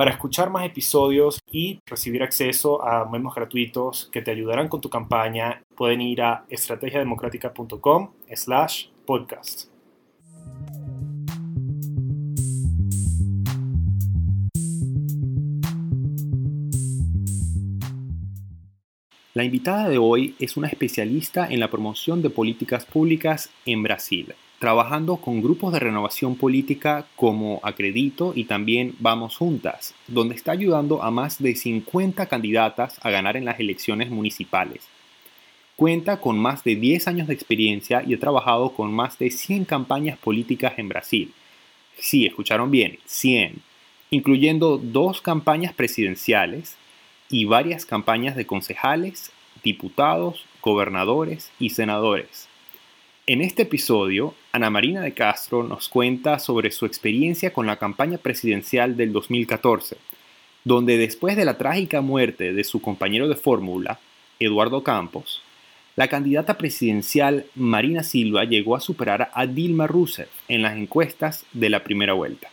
Para escuchar más episodios y recibir acceso a memos gratuitos que te ayudarán con tu campaña, pueden ir a estrategiademocrática.com slash podcast. La invitada de hoy es una especialista en la promoción de políticas públicas en Brasil trabajando con grupos de renovación política como Acredito y también Vamos Juntas, donde está ayudando a más de 50 candidatas a ganar en las elecciones municipales. Cuenta con más de 10 años de experiencia y ha trabajado con más de 100 campañas políticas en Brasil. Sí, escucharon bien, 100, incluyendo dos campañas presidenciales y varias campañas de concejales, diputados, gobernadores y senadores. En este episodio, Ana Marina de Castro nos cuenta sobre su experiencia con la campaña presidencial del 2014, donde después de la trágica muerte de su compañero de fórmula, Eduardo Campos, la candidata presidencial Marina Silva llegó a superar a Dilma Rousseff en las encuestas de la primera vuelta.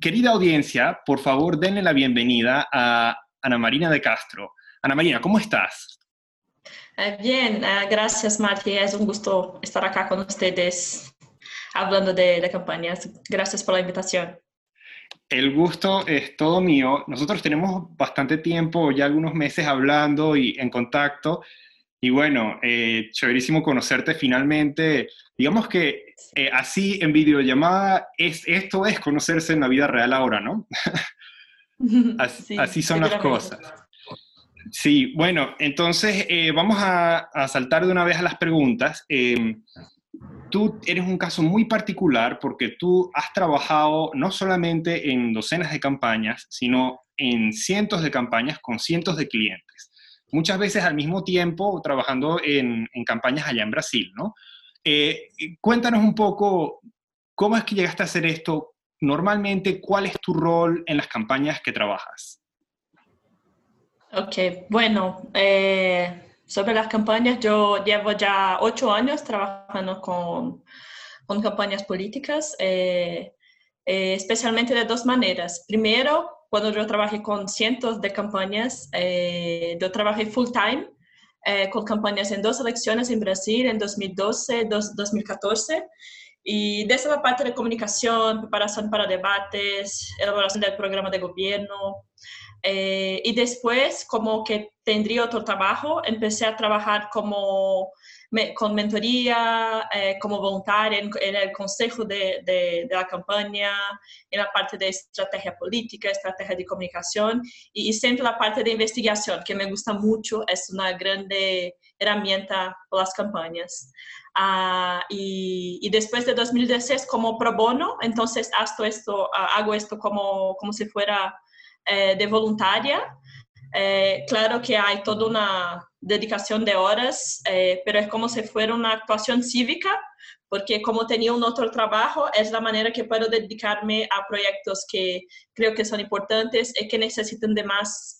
Querida audiencia, por favor denle la bienvenida a Ana Marina de Castro. Ana Marina, ¿cómo estás? Eh, bien, eh, gracias Marti, es un gusto estar acá con ustedes hablando de, de campañas. Gracias por la invitación. El gusto es todo mío. Nosotros tenemos bastante tiempo, ya algunos meses hablando y en contacto. Y bueno, eh, chéverísimo conocerte finalmente. Digamos que eh, así en videollamada, es, esto es conocerse en la vida real ahora, ¿no? así, así son las cosas. Sí, bueno, entonces eh, vamos a, saltar de una vez a las preguntas. Em, tú eres un caso muy particular porque tú has trabajado no solamente en docenas de campañas, sino en cientos de campañas con cientos de clientes. Muchas veces al mismo tiempo trabajando en, campañas allá en Brasil, ¿no? Eh, cuéntanos un poco cómo es que llegaste a hacer esto. Normalmente, ¿cuál es tu rol en las campañas que trabajas? Ok, bueno, eh, sobre las campañas, yo llevo ya ocho años trabajando con, con campañas políticas, eh, eh, especialmente de dos maneras. Primero, cuando yo trabajé con cientos de campañas, yo trabajé full time con campañas en dos elecciones en Brasil, en 2012 y 2014. Y desde la parte de comunicación, preparación para debates, elaboración del programa de gobierno, eh, y después, como que tendría otro trabajo, empecé a trabajar como con mentoría, eh, como voluntaria en, el consejo de, de, la campaña, en la parte de estrategia política, estrategia de comunicación y, siempre la parte de investigación, que me gusta mucho, es una grande herramienta para las campañas. Ah, y, y, después de 2016 como pro bono, entonces esto, hago esto como, como si fuera eh, de voluntaria. Eh, claro que hay toda una dedicación de horas, eh, pero es como si fuera una actuación cívica, porque como tenía un otro trabajo, es la manera que puedo dedicarme a proyectos que creo que son importantes y que necesitan de más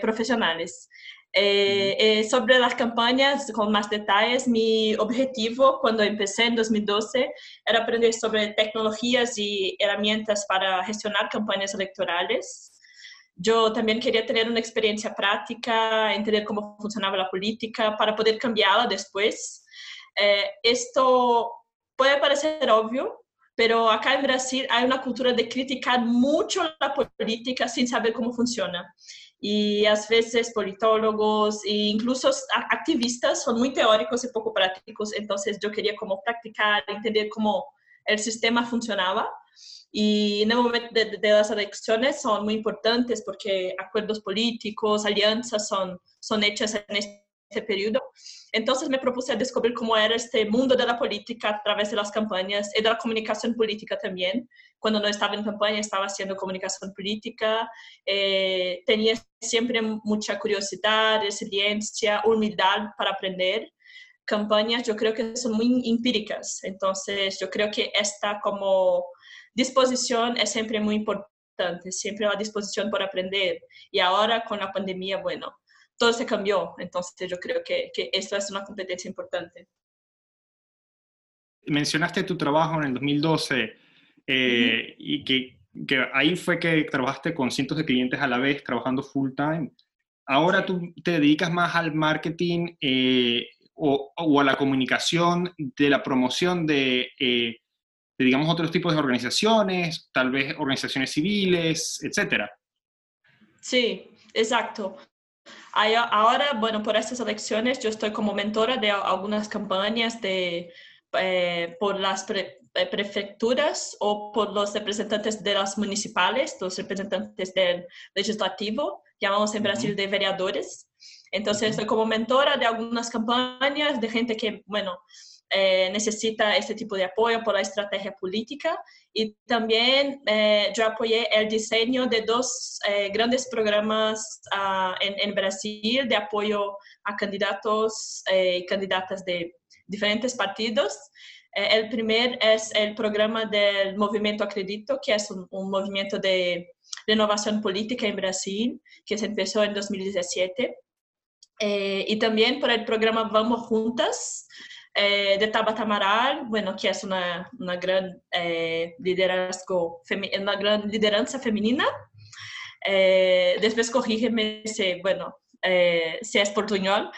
profesionales. sobre las campañas, con más detalles, mi objetivo cuando empecé en 2012 era aprender sobre tecnologías y herramientas para gestionar campañas electorales. Yo también quería tener una experiencia práctica, entender cómo funcionaba la política para poder cambiarla después. Eh, esto puede parecer obvio, pero acá en Brasil hay una cultura de criticar mucho la política sin saber cómo funciona. Y a veces politólogos e incluso activistas son muy teóricos y poco prácticos, entonces yo quería como practicar, entender cómo el sistema funcionaba en el momento de, las elecciones son muy importantes porque acuerdos políticos, alianzas son, son hechas en este este periodo. Entonces me propuse descubrir cómo era este mundo de la política a través de las campañas y de la comunicación política también. Cuando no estaba en campaña estaba haciendo comunicación política. Eh, tenía siempre mucha curiosidad, resiliencia, humildad para aprender. Campañas yo creo que son muy empíricas, entonces yo creo que esta como disposición es siempre muy importante, siempre la disposición por aprender. Y ahora con la pandemia, bueno, todo se cambió. Entonces yo creo que, que esto es una competencia importante. Mencionaste tu trabajo en el 2012 eh, y que, que, ahí fue que trabajaste con cientos de clientes a la vez, trabajando full time. Ahora tú te dedicas más al marketing eh, o, o, a la comunicación de la promoción de, eh, de, digamos, otros tipos de organizaciones, tal vez organizaciones civiles, etcétera. Sí, exacto. Ahora, bueno, por estas elecciones yo estoy como mentora de algunas campañas de, eh, por las eh, prefecturas o por los representantes de las municipales, los representantes del legislativo, llamamos en Brasil de vereadores. Entonces, estoy como mentora de algunas campañas de gente que, bueno, eh, necesita este tipo de apoyo por la estrategia política y también eh, yo apoyé el diseño de dos eh, grandes programas uh, en, en, Brasil de apoyo a candidatos y candidatas de diferentes partidos. el primer es el programa del Movimiento Acredito, que es un, un movimiento de renovación política en Brasil, que se empezó en 2017. Y también por el programa Vamos Juntas, eh, de Tabata Amaral, bueno, que es una, una gran, eh, liderazgo, una gran lideranza femenina. Eh, después corrígeme si, bueno, eh, si es portuñol.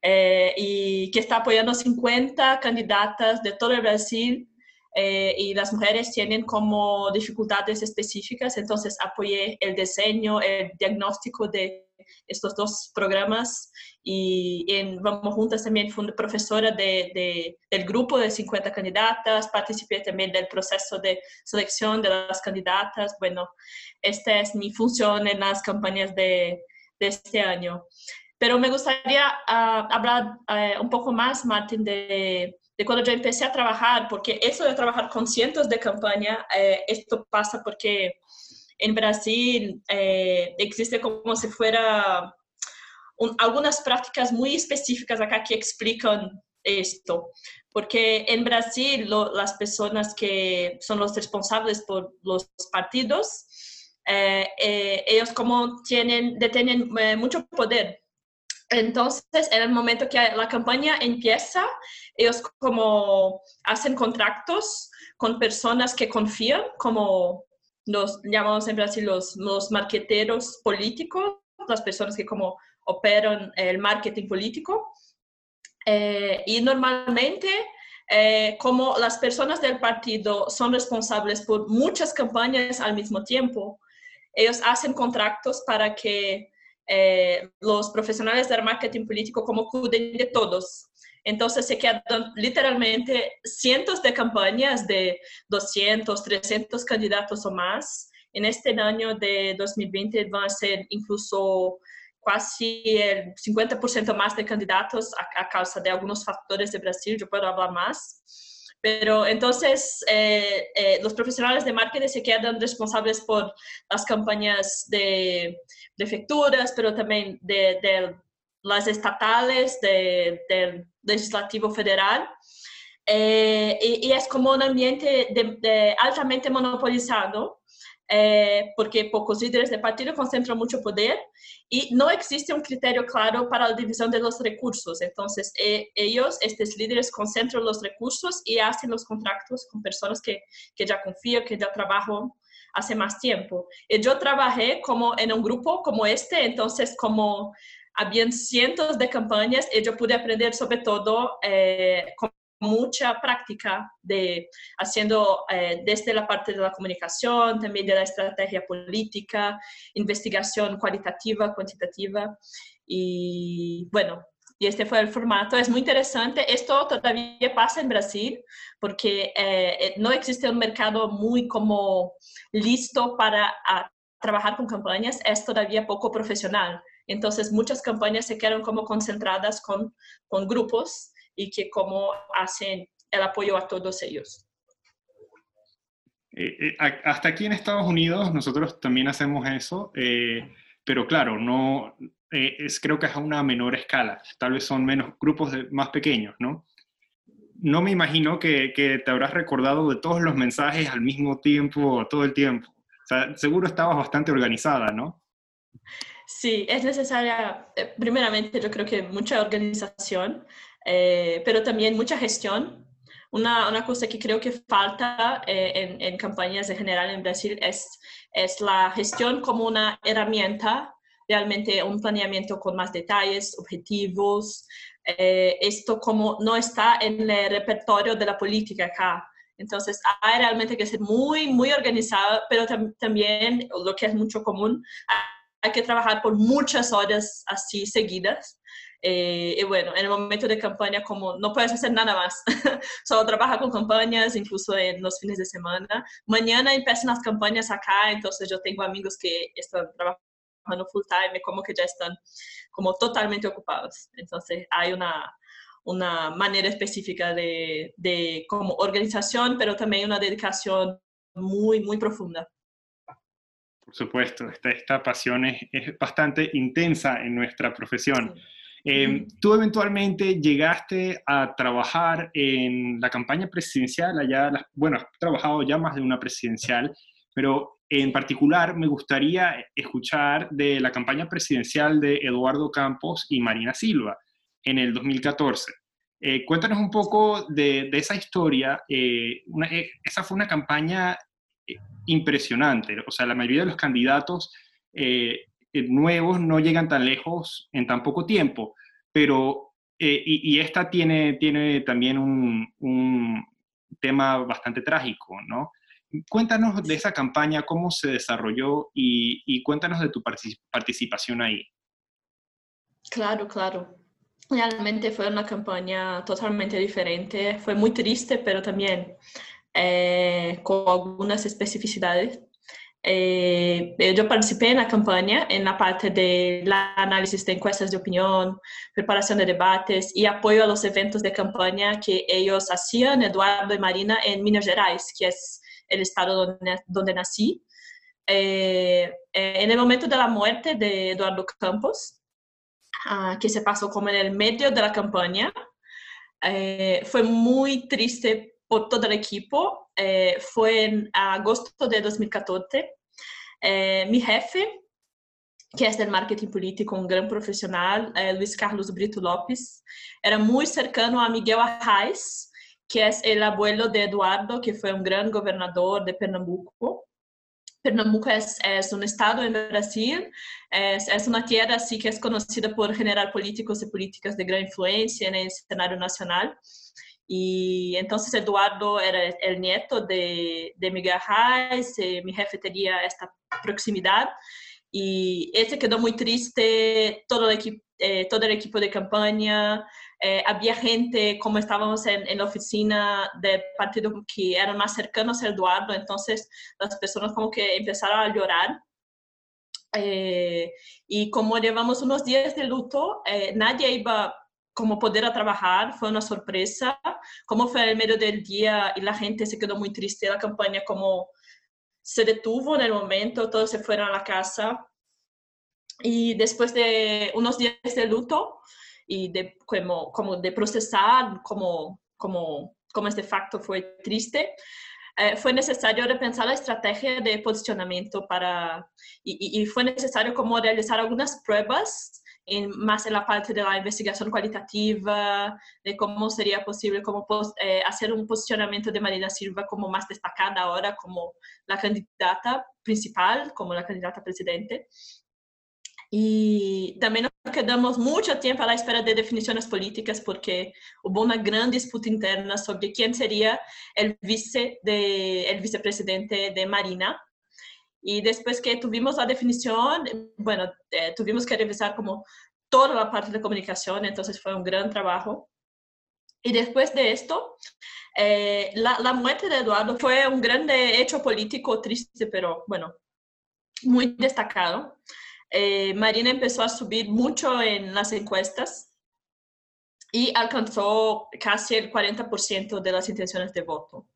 Eh, y que está apoyando 50 candidatas de todo el Brasil eh, y las mujeres tienen como dificultades específicas, entonces apoyé el diseño, el diagnóstico de estos dos programas y en Vamos Juntas también fui profesora de, de, del grupo de 50 candidatas, participé también del proceso de selección de las candidatas. Bueno, esta es mi función en las campañas de, de este año. Pero me gustaría uh, hablar uh, un poco más, Martín, de, de, cuando yo empecé a trabajar, porque eso de trabajar con cientos de campañas, eh, esto pasa porque en Brasil eh, existe como si fuera un, algunas prácticas muy específicas acá que explican esto. Porque en Brasil lo, las personas que son los responsables por los partidos, eh, eh, ellos como tienen, detienen eh, mucho poder. Entonces, en el momento que la campaña empieza, ellos como hacen contratos con personas que confían, como los llamamos en Brasil los, los marqueteros políticos, las personas que como operan el marketing político. Eh, y normalmente, eh, como las personas del partido son responsables por muchas campañas al mismo tiempo, ellos hacen contratos para que eh, los profesionales del marketing político como cuiden de todos. Entonces se quedan literalmente cientos de campañas de 200, 300 candidatos o más. En este año de 2020 van a ser incluso casi el 50% más de candidatos a, a, causa de algunos factores de Brasil, yo puedo hablar más. Pero entonces eh, eh, los profesionales de marketing se quedan responsables por las campañas de prefecturas, pero también de, de las estatales, de, del legislativo federal. Eh, y, y, es como un ambiente de, de altamente monopolizado, eh, porque pocos líderes de partido concentran mucho poder y no existe un criterio claro para la división de los recursos. Entonces, eh, ellos, estos líderes, concentran los recursos y hacen los contratos con personas que, que ya confían, que ya trabajan hace más tiempo. Y yo trabajé como en un grupo como este, entonces como habían cientos de campañas y yo pude aprender sobre todo eh, con mucha práctica de haciendo eh, desde la parte de la comunicación, también de la estrategia política, investigación cualitativa, cuantitativa y bueno, y este fue el formato. Es muy interesante. Esto todavía pasa en Brasil porque eh, no existe un mercado muy como listo para trabajar con campañas. Es todavía poco profesional. Entonces, muchas campañas se quedan como concentradas con, con grupos y que como hacen el apoyo a todos ellos. Eh, eh, hasta aquí en Estados Unidos nosotros también hacemos eso, eh, pero claro, no, es, creo que es a una menor escala, tal vez son menos grupos más pequeños, ¿no? No me imagino que, que, te habrás recordado de todos los mensajes al mismo tiempo, todo el tiempo. O sea, seguro estabas bastante organizada, ¿no? Sí, es necesaria, primeramente yo creo que mucha organización, pero también mucha gestión una, una, cosa que creo que falta eh, en, en, campañas en general en Brasil es, es la gestión como una herramienta, realmente un planeamiento con más detalles, objetivos. Eh, esto como no está en el repertorio de la política acá. Entonces, hay realmente que ser muy, muy organizado, pero también, lo que es mucho común, hay que trabajar por muchas horas así seguidas eh, y bueno, en el momento de campaña, como no puedes hacer nada más, solo trabaja con campañas, incluso en los fines de semana. Mañana empiezan las campañas acá, entonces yo tengo amigos que están trabajando full time, como que ya están como totalmente ocupados. Entonces hay una, una manera específica de, de como organización, pero también una dedicación muy, muy profunda. Por supuesto, esta, esta pasión es, es, bastante intensa en nuestra profesión. Sí. Eh, tú eventualmente llegaste a trabajar en la campaña presidencial, allá, bueno, has trabajado ya más de una presidencial, pero en particular me gustaría escuchar de la campaña presidencial de Eduardo Campos y Marina Silva en el 2014. Eh, cuéntanos un poco de, esa historia. Eh, esa fue una campaña impresionante, o sea, la mayoría de los candidatos eh, nuevos no llegan tan lejos en tan poco tiempo, pero, eh, y, esta tiene, tiene también un, tema bastante trágico, ¿no? Cuéntanos de esa campaña, cómo se desarrolló y, cuéntanos de tu participación ahí. Claro, claro. Realmente fue una campaña totalmente diferente. Fue muy triste, pero también eh, con algunas especificidades. Eh, yo participé en la campaña en la parte de la análisis de encuestas de opinión, preparación de debates y apoyo a los eventos de campaña que ellos hacían, Eduardo y Marina, en Minas Gerais, que es el estado donde, donde nací. Eh, en el momento de la muerte de Eduardo Campos, uh, que se pasó como en el medio de la campaña, eh, fue muy triste por todo el equipo. Eh, en agosto de 2014. Eh, mi jefe, que es del marketing político, un gran profesional, eh, Carlos Brito López, era muy cercano a Miguel Arraes, que es el abuelo de Eduardo, que fue un gran gobernador de Pernambuco. Pernambuco es, un estado en Brasil, es, es, una tierra así que es conocida por generar políticos y políticas de gran influencia en el nacional. Y entonces Eduardo era el nieto de, de Miguel Reis, eh, mi jefe tenía esta proximidad y este quedó muy triste, todo el equipo, eh, todo el equipo de campaña, eh, había gente, como estábamos en, en, la oficina del partido que eran más cercanos a Eduardo, entonces las personas como que empezaron a llorar. Eh, y como llevamos unos días de luto, eh, nadie iba como poder a trabajar, fue una sorpresa. Como fue el medio del día y la gente se quedó muy triste, la campaña como se detuvo en el momento, todos se fueron a la casa. Y después de unos días de luto y de, como, como de procesar como, como, como este facto fue triste, eh, fue necesario repensar la estrategia de posicionamiento para, y, y, y, fue necesario como realizar algunas pruebas en, más en la parte de la investigación cualitativa, de cómo sería posible como eh, hacer un posicionamiento de Marina Silva como más destacada ahora como la candidata principal, como la candidata presidente. Y también nos quedamos mucho tiempo a la espera de definiciones políticas porque hubo una gran disputa interna sobre quién sería el, vice de, vicepresidente de Marina. Y después que tuvimos la definición, bueno, eh, tuvimos que revisar como toda la parte de comunicación, entonces fue un gran trabajo. Y después de esto, eh, la, la, muerte de Eduardo fue un grande hecho político triste, pero bueno, muy destacado. eh, Marina empezó a subir mucho en las encuestas y alcanzó casi el 40% de las intenciones de voto.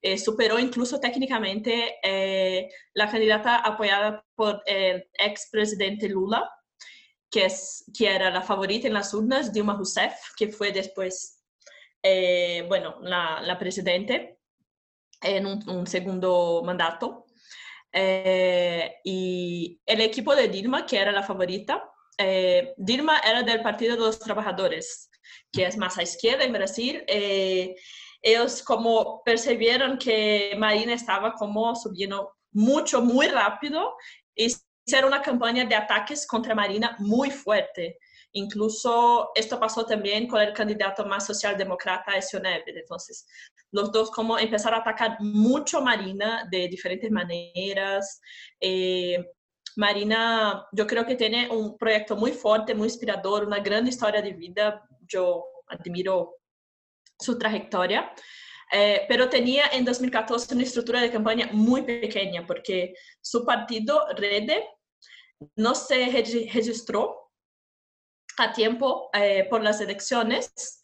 Eh, superó incluso técnicamente eh, la candidata apoyada por el expresidente Lula, que, es, que era la favorita en las urnas, Dilma Rousseff, que fue después, bueno, la, la presidente en un segundo mandato. Eh, y el equipo de Dilma, que era la favorita, eh, Dilma era del Partido de los Trabajadores, que es más a izquierda en Brasil. Eh, ellos como percibieron que Marina estaba como subiendo mucho, muy rápido, y hicieron una campaña de ataques contra Marina muy fuerte. Incluso esto pasó también con el candidato más socialdemócrata, Neve. Entonces, los dos como empezaron a atacar mucho Marina de diferentes maneras. Eh, Marina, yo creo que tiene un proyecto muy fuerte, muy inspirador, una gran historia de vida. Yo admiro su trayectoria. Eh, pero tenía en 2014 una estructura de campaña muy pequeña porque su partido, Rede, no se registró a tiempo eh, por las elecciones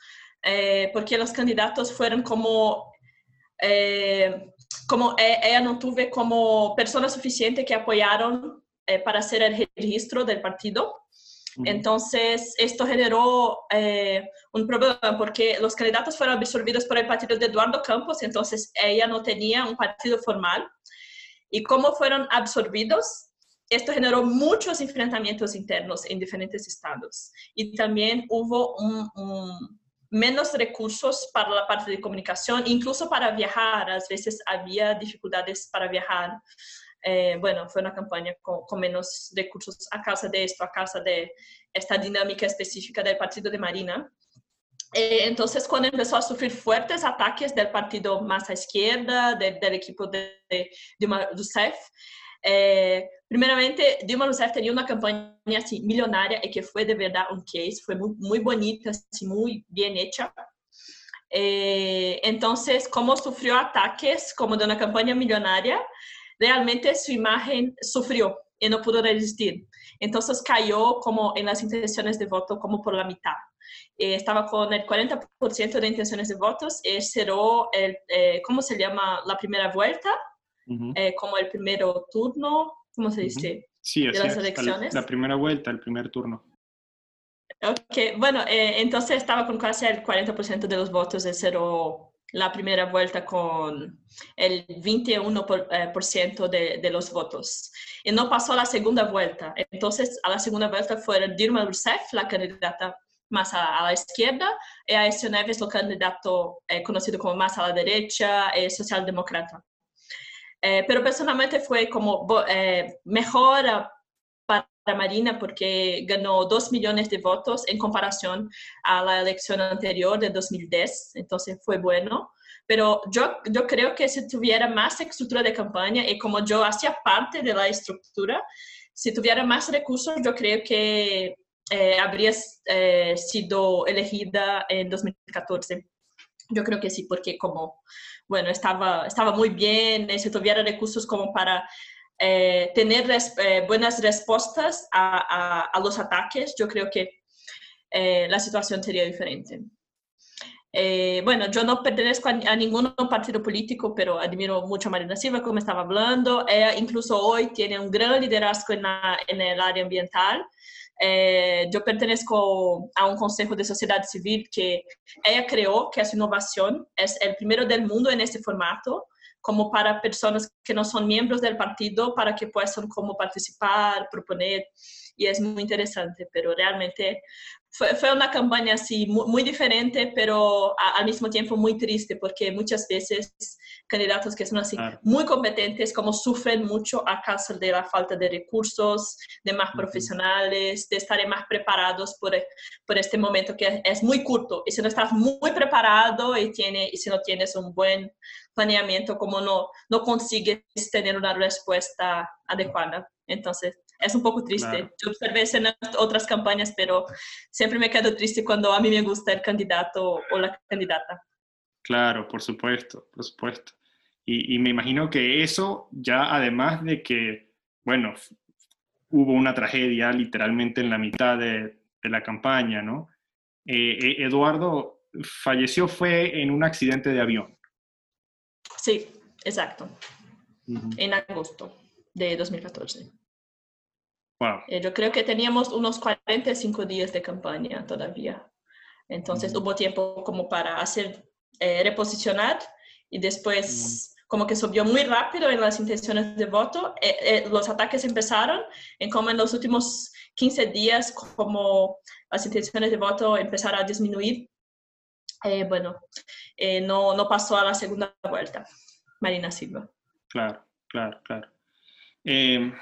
eh, porque los candidatos fueron como, eh, como e, ella no tuve como persona suficiente que apoyaron eh, para hacer el registro del partido. Entonces, esto generó un problema porque los candidatos fueron absorbidos por el partido de Eduardo Campos, entonces ella no tenía un partido formal. Y como fueron absorbidos, esto generó muchos enfrentamientos internos en diferentes estados. Y también hubo un, un menos recursos para la parte de comunicación, incluso para viajar. A veces había dificultades para viajar. Eh, bueno, fue una campaña con, menos recursos a causa de esto, a causa de esta dinámica específica del partido de Marina. Eh, entonces, cuando empezó a sufrir fuertes ataques del partido más a izquierda, del equipo de, de, de eh, primeramente, Dilma Rousseff tenía una campaña así millonaria y que fue de verdad un case, fue muy, muy bonita, así, muy bien hecha. Eh, como sufrió ataques como de una campaña millonaria, realmente su imagen sufrió y no pudo resistir. Entonces cayó como en las intenciones de voto como por la mitad. Eh, estaba con el 40% de intenciones de votos y cerró el, ¿cómo se llama? La primera vuelta eh, como el primer turno, ¿cómo se dice? Sí, de las elecciones. La primera vuelta, el primer turno. Ok, bueno, eh, entonces estaba con casi el 40% de los votos, cero la primera vuelta con el 21% por, eh, por ciento de, de, los votos. Y no pasó a la segunda vuelta. Entonces, a la segunda vuelta fue Dilma Rousseff, la candidata más a, a la izquierda, y Aécio Neves, el candidato eh, conocido como más a la derecha, eh, socialdemócrata. Eh, pero personalmente fue como eh, mejor para Marina porque ganó 2 millones de votos en comparación a la elección anterior de 2010, entonces fue bueno. Pero yo, yo creo que si tuviera más estructura de campaña y como yo hacía parte de la estructura, si tuviera más recursos, yo creo que eh, habría sido elegida en 2014. Yo creo que sí, porque como bueno, estaba, estaba muy bien, si tuviera recursos como para eh, tener eh, buenas respuestas a, a, los ataques, yo creo que eh, la situación sería diferente. bueno, yo no pertenezco a, ningún partido político, pero admiro mucho a Marina Silva, como estaba hablando. Ella incluso hoy tiene un gran liderazgo en, en el área ambiental. Eh, yo pertenezco a un consejo de sociedad civil que ella creó, que es innovación, es el primero del mundo en este formato, como para personas que no son miembros del partido, para que puedan como participar, proponer, y es muy interesante, pero realmente fue, fue una campaña así muy, muy diferente, pero a, al mismo tiempo muy triste, porque muchas veces candidatos que son así muy competentes, como sufren mucho a causa de la falta de recursos, de más profesionales, de estar más preparados por, por este momento que es, muy corto. Y si no estás muy preparado y, tiene, y si no tienes un buen planeamiento, como no, no consigues tener una respuesta adecuada. Entonces, es un poco triste. Yo observé eso en otras campañas, pero siempre me quedo triste cuando a mí me gusta el candidato o la candidata. Claro, por supuesto, por supuesto. Y, me imagino que eso ya además de que, bueno, hubo una tragedia literalmente en la mitad de, la campaña, ¿no? Eduardo falleció fue en un accidente de avión. Sí, exacto. En agosto de 2014. Wow. yo creo que teníamos unos 45 días de campaña todavía. Entonces hubo tiempo como para hacer, reposicionar y después como que subió muy rápido en las intenciones de voto. Eh, eh, los ataques empezaron en como en los últimos 15 días, como las intenciones de voto empezaron a disminuir. Eh, bueno, no, no pasó a la segunda vuelta, Marina Silva. Claro, claro, claro. y,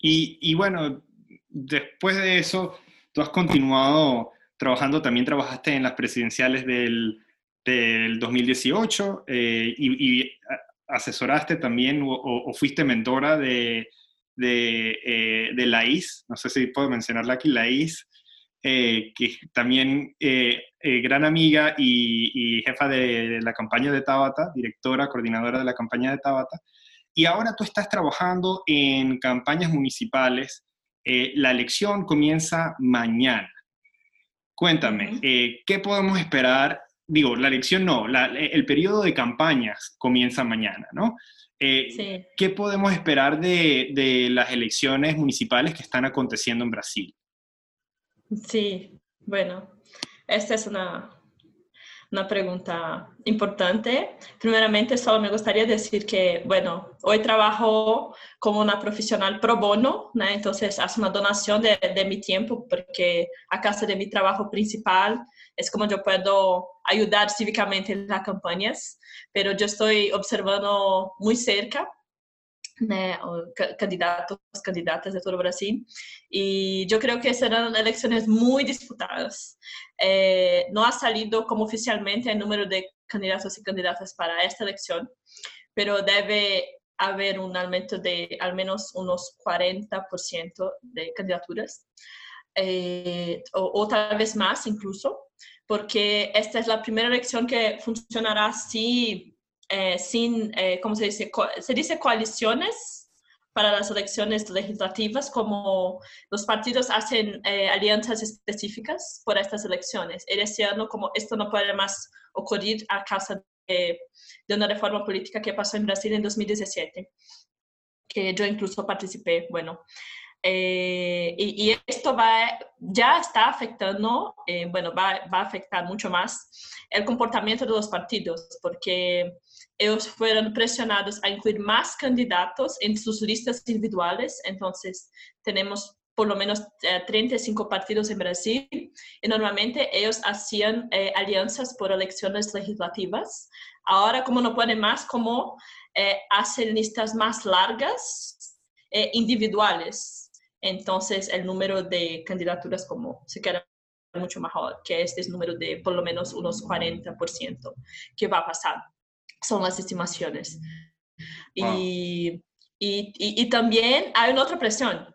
y bueno, después de eso, tú has continuado trabajando, también trabajaste en las presidenciales del del 2018 eh, y, asesoraste también o, fuiste mentora de, de, eh, de, la IS, no sé si puedo mencionarla aquí, la IS, eh, que también gran amiga y, jefa de la campaña de Tabata, directora, coordinadora de la campaña de Tabata. Y ahora tú estás trabajando en campañas municipales. la elección comienza mañana. Cuéntame, ¿qué podemos esperar digo, la elección no, el periodo de campañas comienza mañana, ¿no? Eh, ¿Qué podemos esperar de, las elecciones municipales que están aconteciendo en Brasil? Sí, bueno, esta es una, una pregunta importante. Primeramente, solo me gustaría decir que, bueno, hoy trabajo como una profesional pro bono, ¿no? entonces hace una donación de, de, mi tiempo porque a casa de mi trabajo principal es como yo puedo ayudar cívicamente en las campañas, pero yo estoy observando muy cerca candidatos, candidatas de todo Brasil. Y yo creo que serán elecciones muy disputadas. Eh, no ha salido como oficialmente el número de candidatos y candidatas para esta elección, pero debe haber un aumento de al menos unos 40% de candidaturas, eh, o, o, tal vez más incluso, porque esta es la primera elección que funcionará así eh, sin, eh, ¿cómo se dice? se dice coaliciones para las elecciones legislativas, como los partidos hacen eh, alianzas específicas por estas elecciones. Y año, como esto no puede más ocurrir a causa de, de una reforma política que pasó en Brasil en 2017, que yo incluso participé, bueno, eh, y, esto va, ya está afectando, eh, bueno, va, va, a afectar mucho más el comportamiento de los partidos, porque ellos fueron presionados a incluir más candidatos en sus listas individuales. Entonces, tenemos por lo menos 35 eh, partidos en Brasil y normalmente ellos hacían alianzas por elecciones legislativas. Ahora, como no pueden más, como hacen listas más largas individuales entonces el número de candidaturas como se queda mucho mejor, que este es número de por lo menos unos 40% que va a pasar. Son las estimaciones. Y, y, y, también hay una otra presión,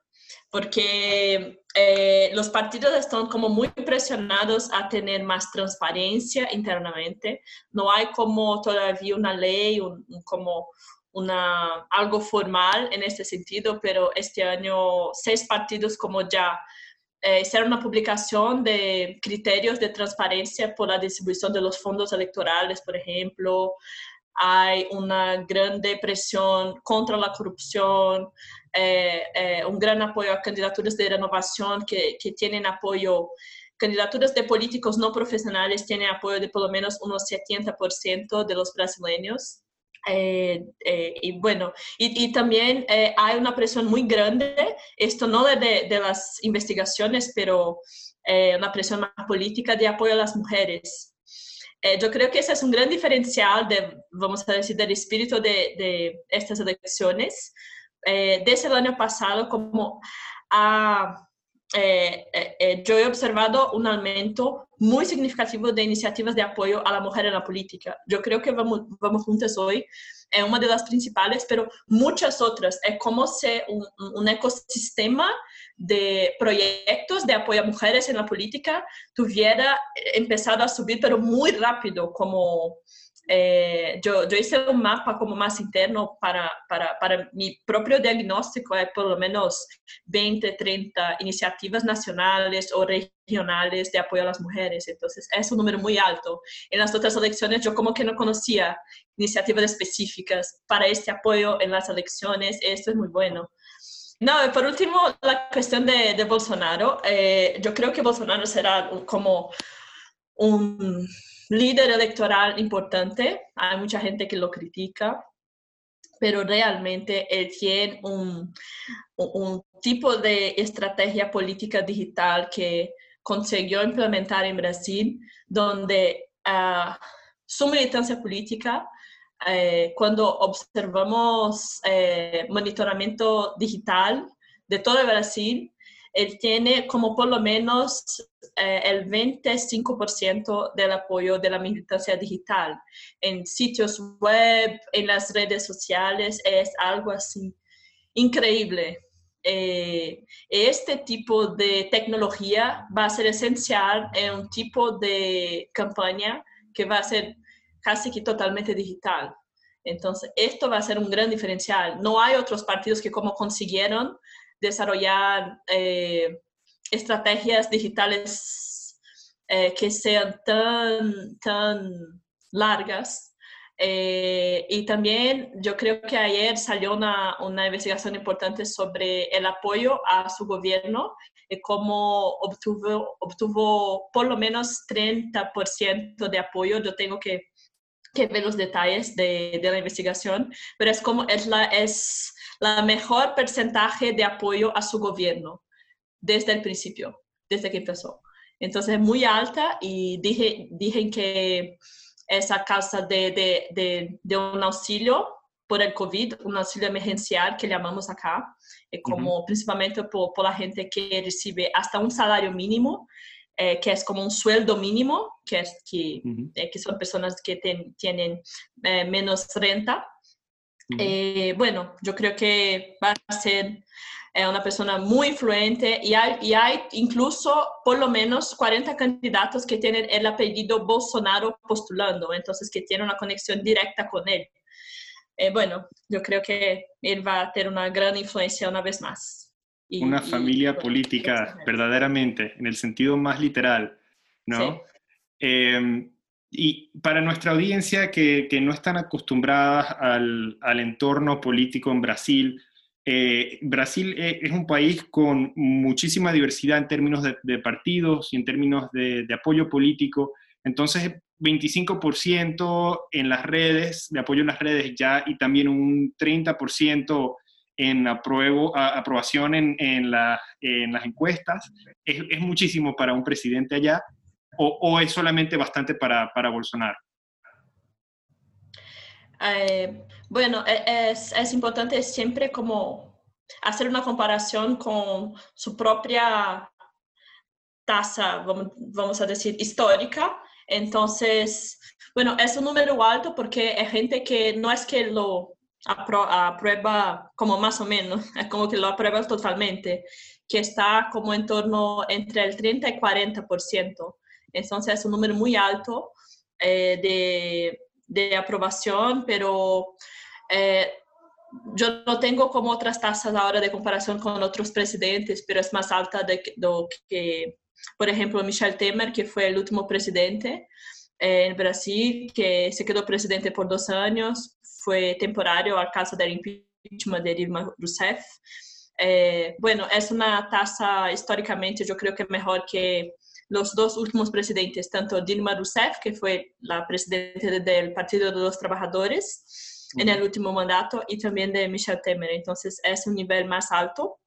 porque eh, los partidos están como muy presionados a tener más transparencia internamente. No hay como todavía una ley, un, como una, algo formal en este sentido, pero este año seis partidos como ya eh, hicieron una publicación de criterios de transparencia por la distribución de los fondos electorales, por ejemplo. Hay una grande presión contra la corrupción, eh, eh, un gran apoyo a candidaturas de renovación que, tienen apoyo candidaturas de políticos no profesionales tienen apoyo de por lo menos unos 70% de los brasileños. Eh, eh, y bueno, y, también hay una presión muy grande, esto no de, de las investigaciones, pero una presión más política de apoyo a las mujeres. Yo creo que ese es un gran diferencial, de, vamos a decir, del espíritu de, de estas elecciones. desde el año pasado, como eh, eh, eh, yo he observado un aumento muy significativo de iniciativas de apoyo a la mujer en la política. Yo creo que vamos, vamos juntas hoy es una de las principales, pero muchas otras. Es como si un, un, ecosistema de proyectos de apoyo a mujeres en la política tuviera empezado a subir, pero muy rápido, como Eh, yo, yo, hice un mapa como más interno para, para, para, mi propio diagnóstico, hay por lo menos 20, 30 iniciativas nacionales o regionales de apoyo a las mujeres, entonces es un número muy alto. En las otras elecciones yo como que no conocía iniciativas específicas para este apoyo en las elecciones, esto es muy bueno. No, por último, la cuestión de, de Bolsonaro. Eh, yo creo que Bolsonaro será como un líder electoral importante. Hay mucha gente que lo critica, pero realmente él tiene un, un tipo de estrategia política digital que consiguió implementar en Brasil, donde uh, su militancia política eh, cuando observamos eh, monitoramiento digital de todo Brasil, él tiene como por lo menos eh, el 25% del apoyo de la militancia digital en sitios web, en las redes sociales, es algo así increíble. este tipo de tecnología va a ser esencial en un tipo de campaña que va a ser casi que totalmente digital. Entonces, esto va a ser un gran diferencial. No hay otros partidos que como consiguieron desarrollar eh, estrategias digitales eh, que sean tan, tan largas. Eh, y también yo creo que ayer salió una, una, investigación importante sobre el apoyo a su gobierno y cómo obtuvo, obtuvo por lo menos 30% de apoyo. Yo tengo que que ver los detalles de, de, la investigación, pero es como es la, es la mejor porcentaje de apoyo a su gobierno desde el principio, desde que empezó. Entonces es muy alta y dije, dije que esa causa de, de, de, de, un auxilio por el COVID, un auxilio emergencial que llamamos acá, como principalmente por, por, la gente que recibe hasta un salario mínimo, eh, que es como un sueldo mínimo, que, es, que, eh, que son personas que tienen eh, menos renta. bueno, yo creo que va a ser una persona muy influente y hay, y hay incluso por lo menos 40 candidatos que tienen el apellido Bolsonaro postulando, entonces que tienen una conexión directa con él. bueno, yo creo que él va a tener una gran influencia una vez más una familia política, verdaderamente, en el sentido más literal, ¿no? Em, y para nuestra audiencia que, que no están acostumbradas al, al, entorno político en Brasil, eh, Brasil e, es un país con muchísima diversidad en términos de, de partidos y en términos de, de, apoyo político. Entonces, 25% en las redes, de apoyo en las redes ya, y también un 30% en apruebo, aprobación en, en, la, en, las encuestas, es, muchísimo para un presidente allá o, o es solamente bastante para, para Bolsonaro? Eh, bueno, e, es, es, importante siempre como hacer una comparación con su propia tasa, vamos, vamos a decir, histórica. Entonces, bueno, es un número alto porque hay gente que no es que lo aprueba como más o menos, es como que lo aprueba totalmente, que está como en torno entre el 30 y 40%. Entonces es un número muy alto eh, de, de, aprobación, pero eh, yo no tengo como otras tasas ahora de comparación con otros presidentes, pero es más alta de, de que, por ejemplo, Michel Temer, que fue el último presidente en Brasil, que se quedó presidente por dos años, fue temporario a causa del impeachment de Dilma Rousseff. Eh, bueno, es una tasa históricamente, yo creo que mejor que los dos últimos presidentes, tanto Dilma Rousseff, que fue la presidenta del Partido de los Trabajadores en el último mandato, y también de Michel Temer. Entonces, es un nivel más alto.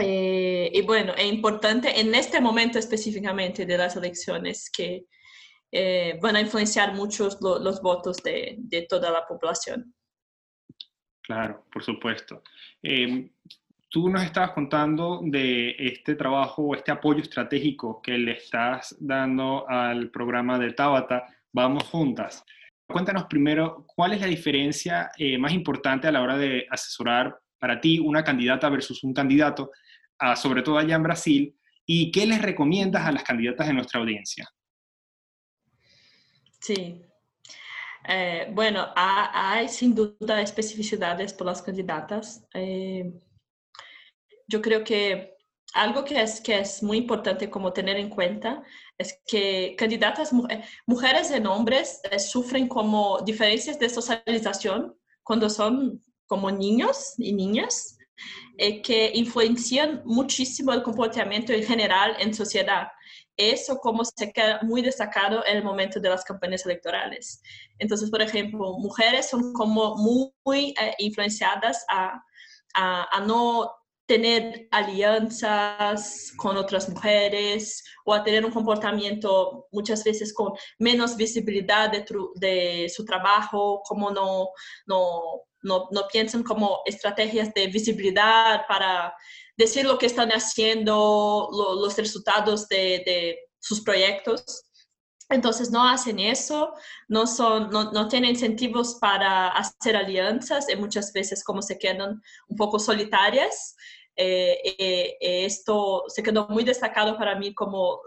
Eh, y bueno, es importante en este momento específicamente de las elecciones que eh, van a influenciar muchos lo, los votos de, toda la población. Claro, por supuesto. Eh, tú nos estabas contando de este trabajo, este apoyo estratégico que le estás dando al programa de Tabata, Vamos Juntas. Cuéntanos primero, ¿cuál es la diferencia eh, más importante a la hora de asesorar para ti una candidata versus un candidato, a, sobre todo allá en Brasil? ¿Y qué les recomiendas a las candidatas de nuestra audiencia? Sí. Eh, bueno, hay, sin duda especificidades por las candidatas. Eh, yo creo que algo que es, que es muy importante como tener en cuenta es que candidatas, mujeres y hombres sufren como diferencias de socialización cuando son como niños y niñas eh, que influencian muchísimo el comportamiento en general en sociedad. Eso como se queda muy destacado en el momento de las campañas electorales. Entonces, por ejemplo, mujeres son como muy, eh, influenciadas a, no tener alianzas con otras mujeres o a tener un comportamiento muchas veces con menos visibilidad de, de su trabajo, como no, no, no, piensan como estrategias de visibilidad para decir lo que están haciendo, los resultados de, de, sus proyectos. Entonces no hacen eso, no, son, no, no, tienen incentivos para hacer alianzas y muchas veces como se quedan un poco solitarias. Eh, eh, esto se quedó muy destacado para mí como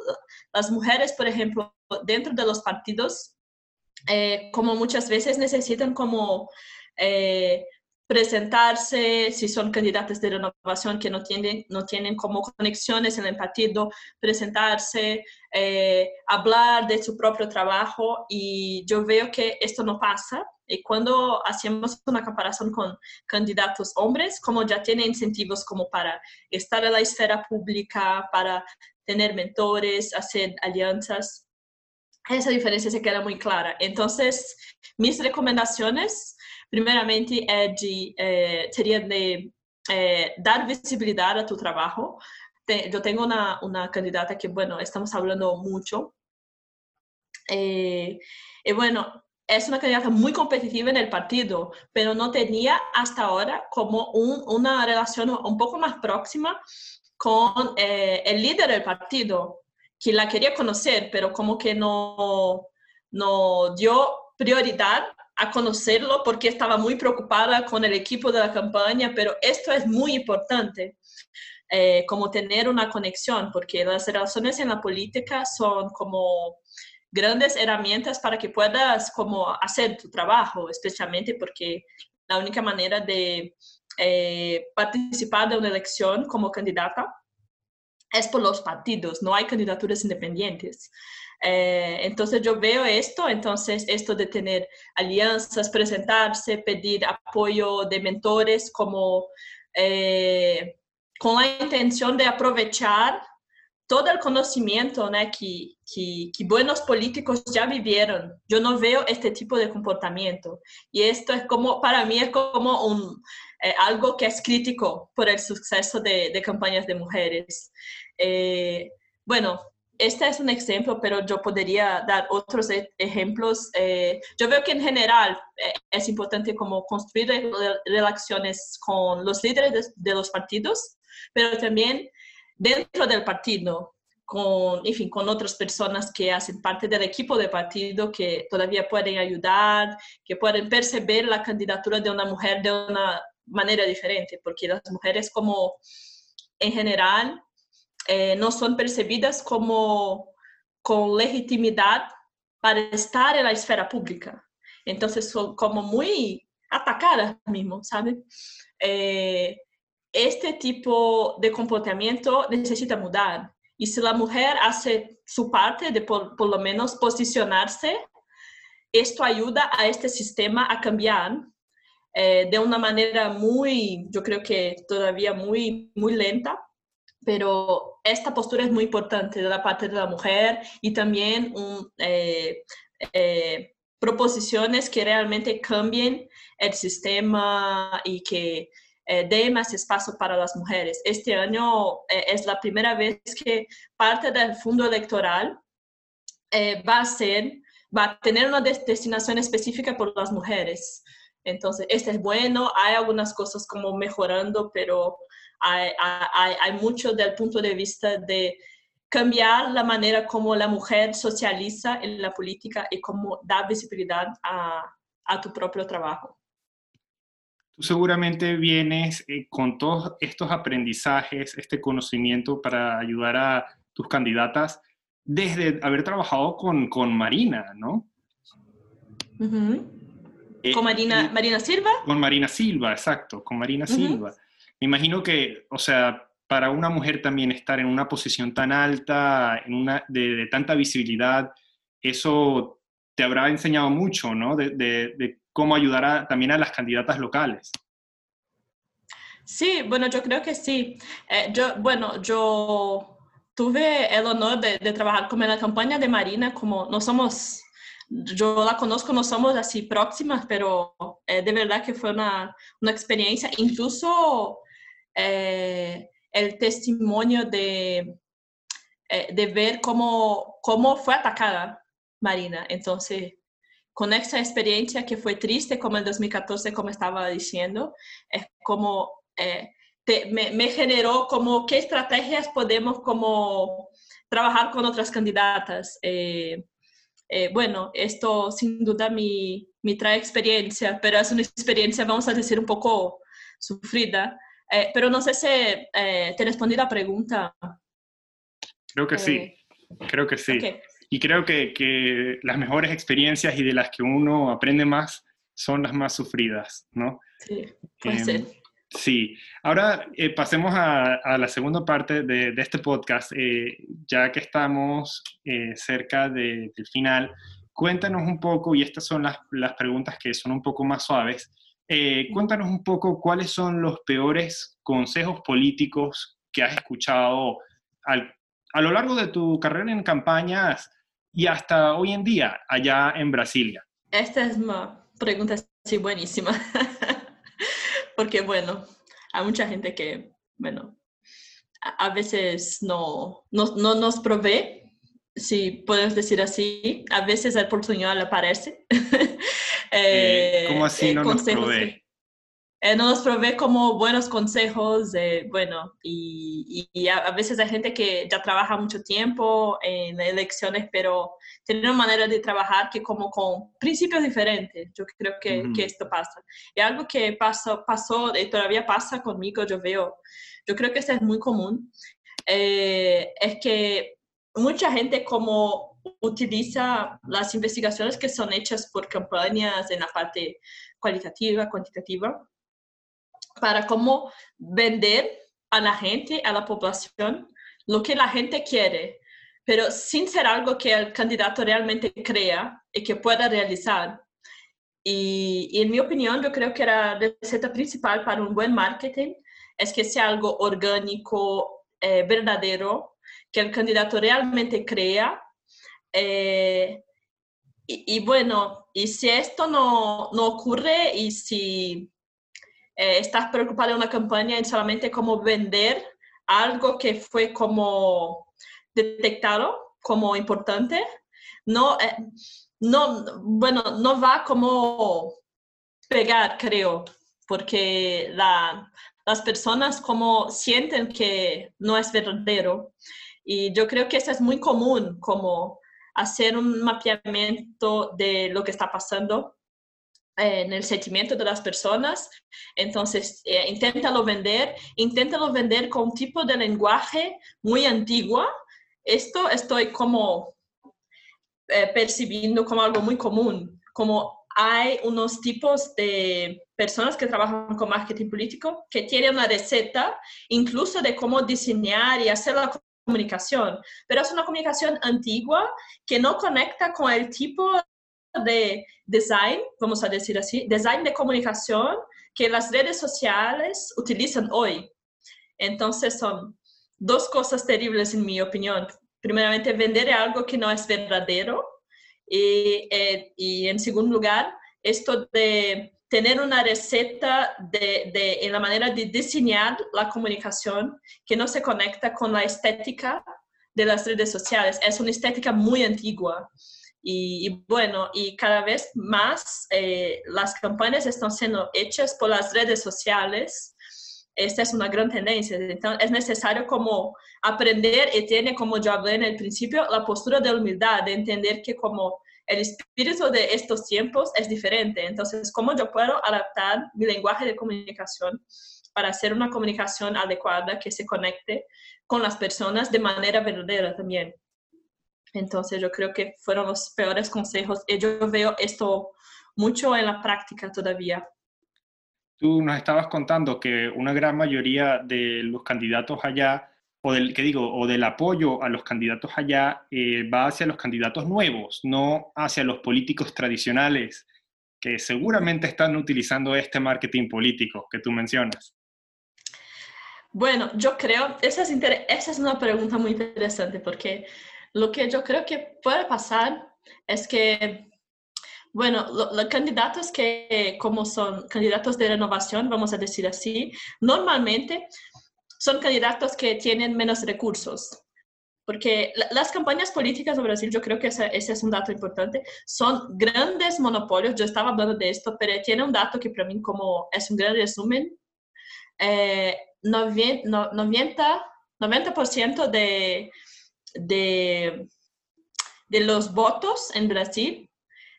las mujeres, por ejemplo, dentro de los partidos, eh, como muchas veces necesitan como presentarse, si son candidatos de renovación que no tienen, no tienen como conexiones en el partido, presentarse, eh, hablar de su propio trabajo y yo veo que esto no pasa. Y cuando hacemos una comparación con candidatos hombres, como ya tienen incentivos como para estar en la esfera pública, para tener mentores, hacer alianzas, esa diferencia se queda muy clara. Entonces, mis recomendaciones primeramente é de, de dar visibilidade a tu trabalho. eu tenho uma, uma candidata que, bueno, estamos falando muito. Eh, bueno, es una candidata muy competitiva en el partido, pero no tenía hasta ahora como un, una relación un poco más próxima con el líder del partido, que la quería conocer, pero como que no, no dio prioridad a conocerlo porque estaba muy preocupada con el equipo de la campaña, pero esto es muy importante, eh, como tener una conexión, porque las relaciones en la política son como grandes herramientas para que puedas como hacer tu trabajo, especialmente porque la única manera de eh, participar de una elección como candidata es por los partidos, no hay candidaturas independientes. Eh, entonces yo veo esto, entonces esto de tener alianzas, presentarse, pedir apoyo de mentores como eh, con la intención de aprovechar todo el conocimiento ¿no? que, que, que, buenos políticos ya vivieron. Yo no veo este tipo de comportamiento. Y esto es como, para mí es como un, eh, algo que es crítico por el suceso de, de campañas de mujeres. Eh, bueno, este es un ejemplo, pero yo podría dar otros e-, ejemplos. Eh, yo veo que en general eh, es importante como construir relaciones con los líderes de, los partidos, pero también dentro del partido, con, en fin, con otras personas que hacen parte del equipo de partido que todavía pueden ayudar, que pueden percibir la candidatura de una mujer de una manera diferente, porque las mujeres como en general eh, no son percibidas como con legitimidad para estar en la esfera pública. Entonces son como muy atacadas mismo, ¿sabe? Eh, este tipo de comportamiento necesita mudar. Y si la mujer hace su parte de por, por, lo menos posicionarse, esto ayuda a este sistema a cambiar eh, de una manera muy, yo creo que todavía muy, muy lenta, pero esta postura es muy importante de la parte de la mujer y también un, eh, eh, proposiciones que realmente cambien el sistema y que eh, dé más espacio para las mujeres. Este año es la primera vez que parte del fondo electoral va a ser, va a tener una destinación específica por las mujeres. Entonces, este es bueno, hay algunas cosas como mejorando, pero hay, hay, hay mucho del punto de vista de cambiar la manera como la mujer socializa en la política y cómo da visibilidad a, a tu propio trabajo. Tú seguramente vienes eh, con todos estos aprendizajes, este conocimiento para ayudar a tus candidatas desde haber trabajado con, con Marina, ¿no? Uh Eh, ¿Con Marina, Marina Silva? Con Marina Silva, exacto, con Marina Silva. Me imagino que, o sea, para una mujer también estar en una posición tan alta, en una, de, tanta visibilidad, eso te habrá enseñado mucho, ¿no? De, cómo ayudar también a las candidatas locales. Sí, bueno, yo creo que sí. Eh, yo, bueno, yo tuve el honor de, trabajar como en la campaña de Marina, como no somos, yo la conozco, no somos así próximas, pero eh, de verdad que fue una, una experiencia, incluso eh, el testimonio de, eh, de ver cómo, cómo fue atacada Marina. Entonces, con esa experiencia que fue triste, como en 2014, como estaba diciendo, es como eh, me, generó como qué estrategias podemos como trabajar con otras candidatas. Eh, bueno, esto sin duda me, me trae experiencia, pero es una experiencia, vamos a decir, un poco sufrida, eh, pero no sé si eh, te respondí la pregunta. Creo que sí, eh, creo que sí. Y creo que, que, las mejores experiencias y de las que uno aprende más son las más sufridas, ¿no? Sí, puede em, ser. Sí, ahora pasemos a, a, la segunda parte de, de este podcast, ya que estamos cerca de, del final. Cuéntanos un poco, y estas son las, las preguntas que son un poco más suaves, eh, cuéntanos un poco cuáles son los peores consejos políticos que has escuchado a lo largo de tu carrera en campañas y hasta hoy en día allá en Brasilia. Esta es una pregunta así buenísima, porque bueno, hay mucha gente que, bueno, a veces no, no, no nos provee, si puedes decir así, a veces la oportunidad aparece. Eh, ¿Cómo así no nos provee? Eh, no nos provee como buenos consejos, bueno, y, a, veces hay gente que ya trabaja mucho tiempo en elecciones, pero tiene una manera de trabajar que como con principios diferentes, yo creo que, que esto pasa. Y algo que pasó, pasó y todavía pasa conmigo, yo veo, yo creo que esto es muy común, eh, es que mucha gente como utiliza las investigaciones que son hechas por campañas en la parte cualitativa, cuantitativa, para cómo vender a la gente, a la población, lo que la gente quiere, pero sin ser algo que el candidato realmente crea y que pueda realizar. Y, en mi opinión, yo creo que la receta principal para un buen marketing es que sea algo orgánico, eh, verdadero, que el candidato realmente crea eh, y, bueno, y si esto no, no ocurre y si eh, estás preocupado en una campaña en solamente como vender algo que fue como detectado como importante, no, eh, no, bueno, no va como pegar, creo, porque la, las personas como sienten que no es verdadero. Y yo creo que eso es muy común, como hacer un mapeamiento de lo que está pasando eh, en el sentimiento de las personas. Entonces, eh, inténtalo vender, inténtalo vender con un tipo de lenguaje muy antiguo. Esto estoy como eh, percibiendo como algo muy común, como hay unos tipos de personas que trabajan con marketing político que tienen una receta incluso de cómo diseñar y hacer la comunicación, pero es una comunicación antigua que no conecta con el tipo de design, vamos a decir así, design de comunicación que las redes sociales utilizan hoy. Entonces son dos cosas terribles en mi opinión. Primeramente, vender algo que no es verdadero y, eh, y en segundo lugar, esto de tener una receta de, de, en la manera de diseñar la comunicación que no se conecta con la estética de las redes sociales. Es una estética muy antigua. Y, bueno, y cada vez más eh, las campañas están siendo hechas por las redes sociales. Esta es una gran tendencia. Entonces, es necesario como aprender y tiene, como yo hablé en el principio, la postura de humildad, de entender que como el espíritu de estos tiempos es diferente. Entonces, ¿cómo yo puedo adaptar mi lenguaje de comunicación para hacer una comunicación adecuada que se conecte con las personas de manera verdadera también? Entonces, yo creo que fueron los peores consejos y yo veo esto mucho en la práctica todavía. Tú nos estabas contando que una gran mayoría de los candidatos allá, o del, que digo, o del apoyo a los candidatos allá, eh, va hacia los candidatos nuevos, no hacia los políticos tradicionales, que seguramente están utilizando este marketing político que tú mencionas. Bueno, yo creo, esa es, esa es una pregunta muy interesante porque lo que yo creo que puede pasar es que bueno, los candidatos que como son candidatos de renovación, vamos a decir así, normalmente son candidatos que tienen menos recursos. Porque las campañas políticas en Brasil, yo creo que ese, es un dato importante, son grandes monopolios. Yo estaba hablando de esto, pero tiene un dato que para mí como es un gran resumen. Eh, 90, 90 de, de, de los votos en Brasil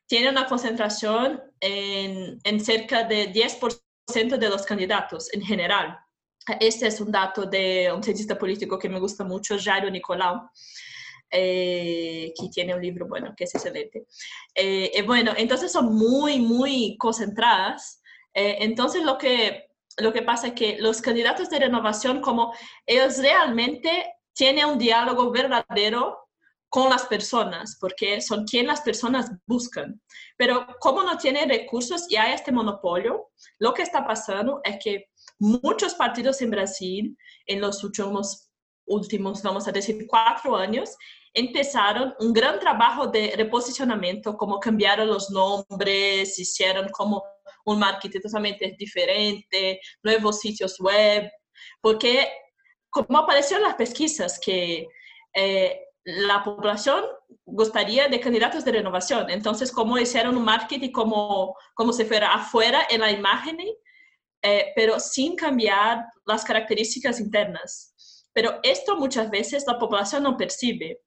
tiene una concentración en, en cerca de 10% de los candidatos en general. Este es un dato de un cientista político que me gusta mucho, Jairo Nicolau, eh, que tiene un libro, bueno, que es excelente. Eh, eh, bueno, entonces son muy, muy concentradas. entonces lo que, lo que pasa es que los candidatos de renovación, como ellos realmente tienen un diálogo verdadero con las personas, porque son quien las personas buscan. Pero como no tienen recursos y hay este monopolio, lo que está pasando es que muchos partidos en Brasil en los últimos, últimos vamos a decir, cuatro años, empezaron un gran trabajo de reposicionamiento, como cambiaron los nombres, hicieron como un marketing totalmente diferente, nuevos sitios web, porque como apareció en las pesquisas que eh, la población gustaría de candidatos de renovación. Entonces, como hicieron un marketing como, como si fuera afuera en la imagen, eh, pero sin cambiar las características internas. Pero esto muchas veces la población no percibe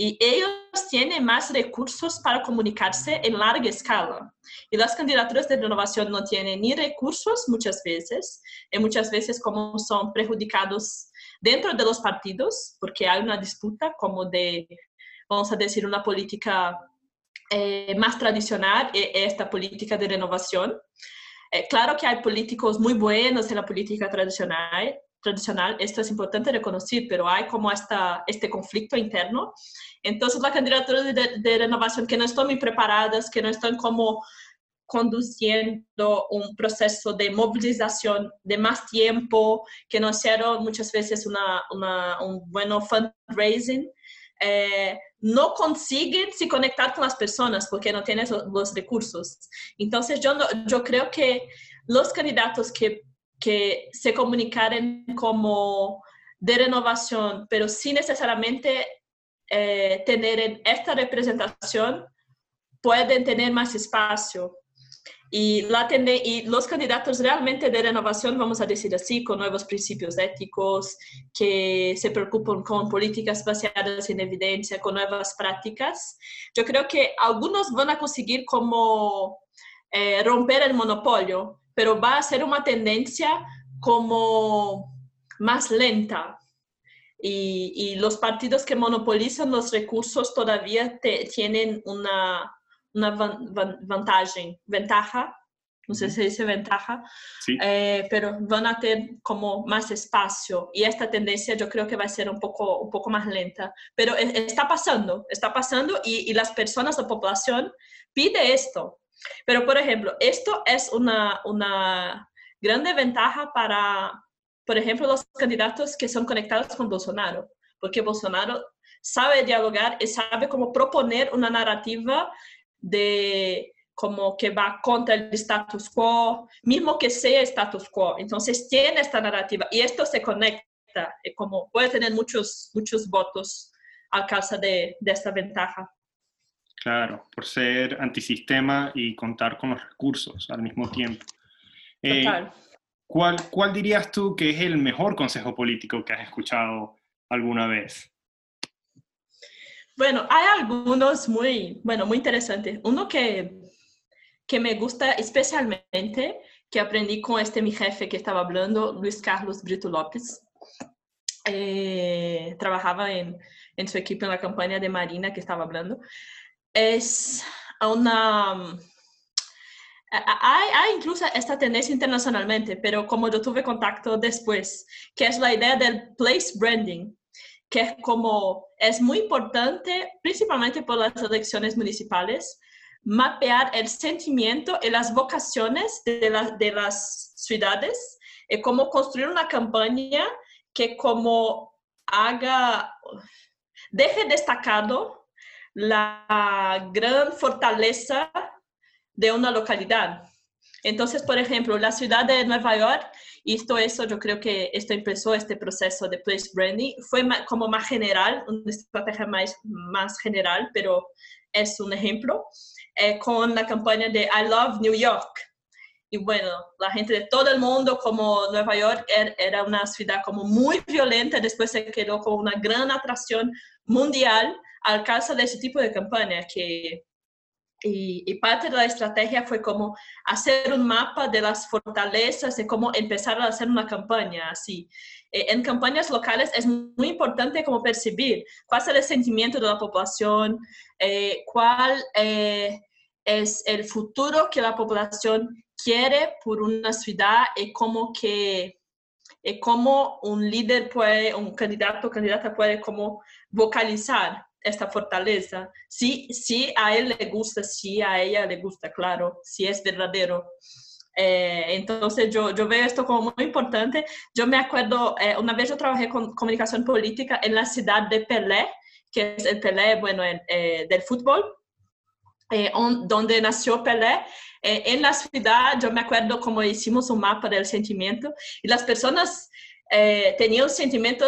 y ellos tienen más recursos para comunicarse en larga escala. Y las candidaturas de renovación no tienen ni recursos muchas veces, y muchas veces como son perjudicados dentro de los partidos, porque hay una disputa como de, vamos a decir, una política eh, más tradicional, e, esta política de renovación. Eh, claro que hay políticos muy buenos en la política tradicional, tradicional, esto es importante reconocer, pero hay como esta, este conflicto interno. Entonces, la candidatura de, de, renovación que no están muy preparadas, que no están como conduciendo un proceso de movilización de más tiempo, que no hicieron muchas veces una, una, un buen fundraising, eh, no consiguen se conectar con las personas porque no tienen los recursos. Entonces, yo, creo que los candidatos que que se comunicaren como de renovación, pero sin necesariamente eh, tener esta representación, pueden tener más espacio. Y, la y los candidatos realmente de renovación, vamos a decir así, con nuevos principios éticos, que se preocupan con políticas basadas en evidencia, con nuevas prácticas, yo creo que algunos van a conseguir como eh, romper el monopolio, pero va a ser una tendencia como más lenta. Y, los partidos que monopolizan los recursos todavía tienen una, una ventaja, no sé si dice ventaja, eh, pero van a tener como más espacio y esta tendencia yo creo que va a ser un poco, un poco más lenta, pero e, está pasando, está pasando y, y las personas, la población pide esto, pero, por ejemplo, esto es una, una grande ventaja para, por ejemplo, los candidatos que son conectados con Bolsonaro, porque Bolsonaro sabe dialogar y sabe cómo proponer una narrativa de como que va contra el status quo, mismo que sea status quo. Entonces tiene esta narrativa y esto se conecta, y como puede tener muchos, muchos votos a causa de, de esta ventaja. Claro, por ser antisistema y contar con los recursos al mismo tiempo. Eh, ¿cuál, ¿Cuál dirías tú que es el mejor consejo político que has escuchado alguna vez? Bueno, hay algunos muy, bueno, muy interesantes. Uno que, que me gusta especialmente, que aprendí con este mi jefe que estaba hablando, Luis Carlos Brito López. Eh, trabajaba en, en su equipo en la campaña de Marina que estaba hablando es una... hay, hay, incluso esta tendencia internacionalmente, pero como yo tuve contacto después, que es la idea del place branding, que es como, es muy importante, principalmente por las elecciones municipales, mapear el sentimiento y las vocaciones de, de las ciudades y cómo construir una campaña que como haga, deje destacado la gran fortaleza de una localidad. Entonces, por ejemplo, la ciudad de Nueva York, y esto eso yo creo que esto empezó este proceso de place branding, fue como más general, una estrategia más, más general, pero es un ejemplo, eh, con la campaña de I Love New York. Y bueno, la gente de todo el mundo, como Nueva York er, era una ciudad como muy violenta, después se quedó como una gran atracción mundial al caso de ese tipo de campaña que y, parte de la estrategia fue como hacer un mapa de las fortalezas y cómo empezar a hacer una campaña así. Eh, en campañas locales es muy importante como percibir cuál es el sentimiento de la población, eh, cuál eh, es el futuro que la población quiere por una ciudad y cómo que y cómo un líder puede, un candidato o candidata puede como vocalizar esta fortaleza. Si, si a él le gusta, si a ella le gusta, claro, si es verdadero. Eh, entonces yo, yo veo esto como muy importante. Yo me acuerdo, eh, una vez yo trabajé con comunicación política en la ciudad de Pelé, que es el Pelé, bueno, eh, del fútbol, donde nació Pelé. en la ciudad, yo me acuerdo como hicimos un mapa del sentimiento y las personas tenían sentimiento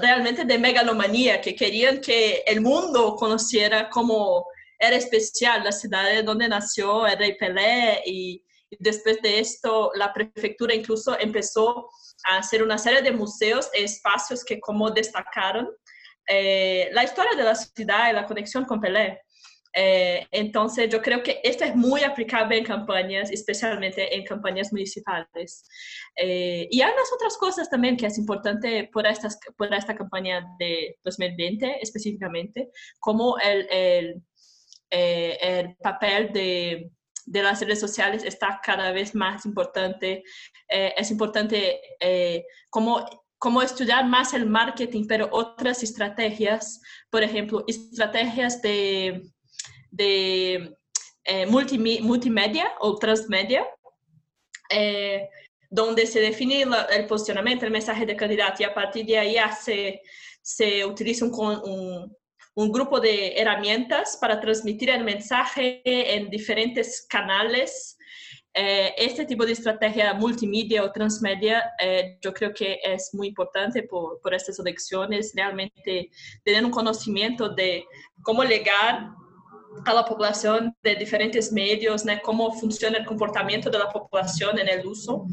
realmente de megalomanía, que querían que el mundo conociera cómo era especial la ciudad donde nació el rey Pelé y, después de esto la prefectura incluso empezó a hacer una serie de museos e espacios que como destacaron eh, la historia de la ciudad y la conexión con Pelé. Eh, entonces, yo creo que esto es muy aplicable en campañas, especialmente en campañas municipales. Eh, y hay unas otras cosas también que es importante por, estas, por esta campaña de 2020 específicamente, como el, el, eh, el papel de, de, las redes sociales está cada vez más importante. es importante como cómo estudiar más el marketing, pero otras estrategias, por ejemplo, estrategias de de eh, multimedia o transmedia, eh, donde se define el posicionamiento, el mensaje de candidato y a partir de ahí hace, se utiliza un, un, grupo de herramientas para transmitir el mensaje en diferentes canales. Eh, este tipo de estrategia multimedia o transmedia yo creo que es muy importante por, por estas elecciones, realmente tener un conocimiento de cómo llegar a la población de diferentes medios, ¿no? cómo funciona el comportamiento de la población en el uso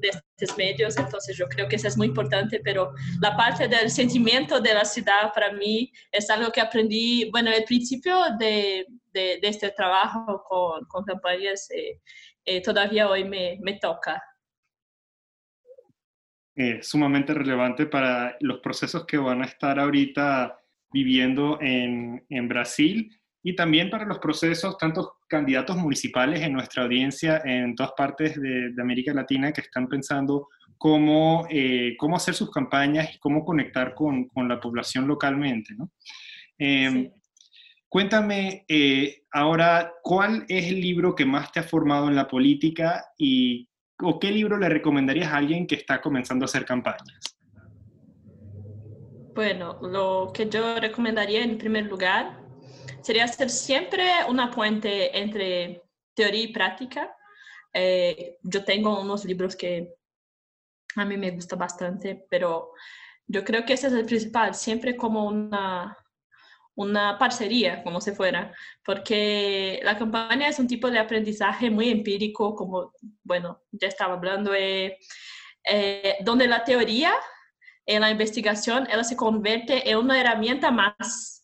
de estos medios. Entonces yo creo que eso es muy importante, pero la parte del sentimiento de la ciudad para mí es algo que aprendí, bueno, al principio de, de, este trabajo con, con campañas, eh, eh, todavía hoy me, me toca. Es sumamente relevante para los procesos que van a estar ahorita viviendo en, en Brasil y también para los procesos, tantos candidatos municipales en nuestra audiencia en todas partes de, América Latina que están pensando cómo, eh, cómo hacer sus campañas y cómo conectar con, con la población localmente. ¿no? Em, cuéntame eh, ahora, ¿cuál es el libro que más te ha formado en la política y o qué libro le recomendarías a alguien que está comenzando a hacer campañas? Bueno, lo que yo recomendaría en primer lugar sería ser siempre una puente entre teoría y práctica. Eh, yo tengo unos libros que a mí me gusta bastante, pero yo creo que ese es el principal, siempre como una, una parcería, como se fuera, porque la campaña es un tipo de aprendizaje muy empírico, como, bueno, ya estaba hablando, eh, eh, donde la teoría en la investigación, ella se convierte en una herramienta más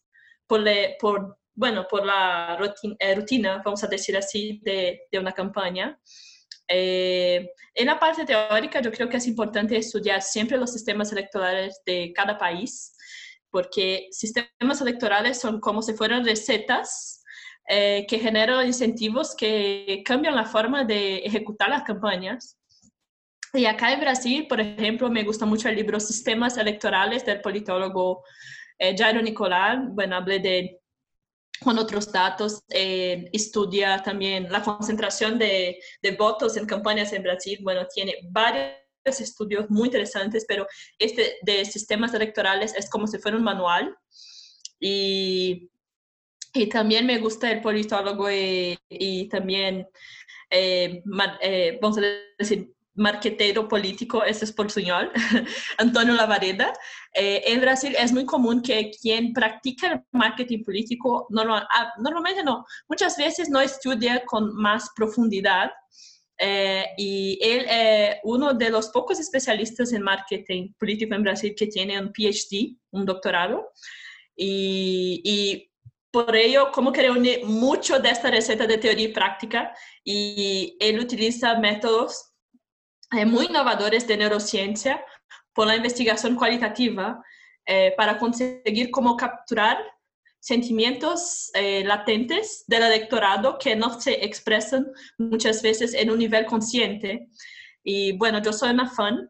por, por bueno, por la eh, rutina, vamos a decir así, de, de una campaña. Eh, en la parte teórica, yo creo que es importante estudiar siempre los sistemas electorales de cada país, porque sistemas electorales son como si fueran recetas eh, que generan incentivos que cambian la forma de ejecutar las campañas. Y acá en Brasil, por ejemplo, me gusta mucho el libro Sistemas Electorales del politólogo eh, Jairo Nicolás. Bueno, hablé de con otros datos, eh, estudia también la concentración de, de, votos en campañas en Brasil. Bueno, tiene varios estudios muy interesantes, pero este de sistemas electorales es como si fuera un manual. Y, y también me gusta el politólogo y, y también, eh, eh, vamos a decir, marquetero político, es señor, Antonio Lavareda. Eh, en Brasil es muy común que quien practica el marketing político, ah, normalmente no, muchas veces no estudia con más profundidad. Eh, y él es uno de los pocos especialistas en marketing político en Brasil que tiene un PhD, un doctorado. Y, y por ello, como que reúne mucho de esta receta de teoría y práctica y él utiliza métodos eh, muy innovadores de neurociencia por la investigación cualitativa eh, para conseguir cómo capturar sentimientos eh, latentes del electorado que no se expresan muchas veces en un nivel consciente. Y bueno, yo soy una fan.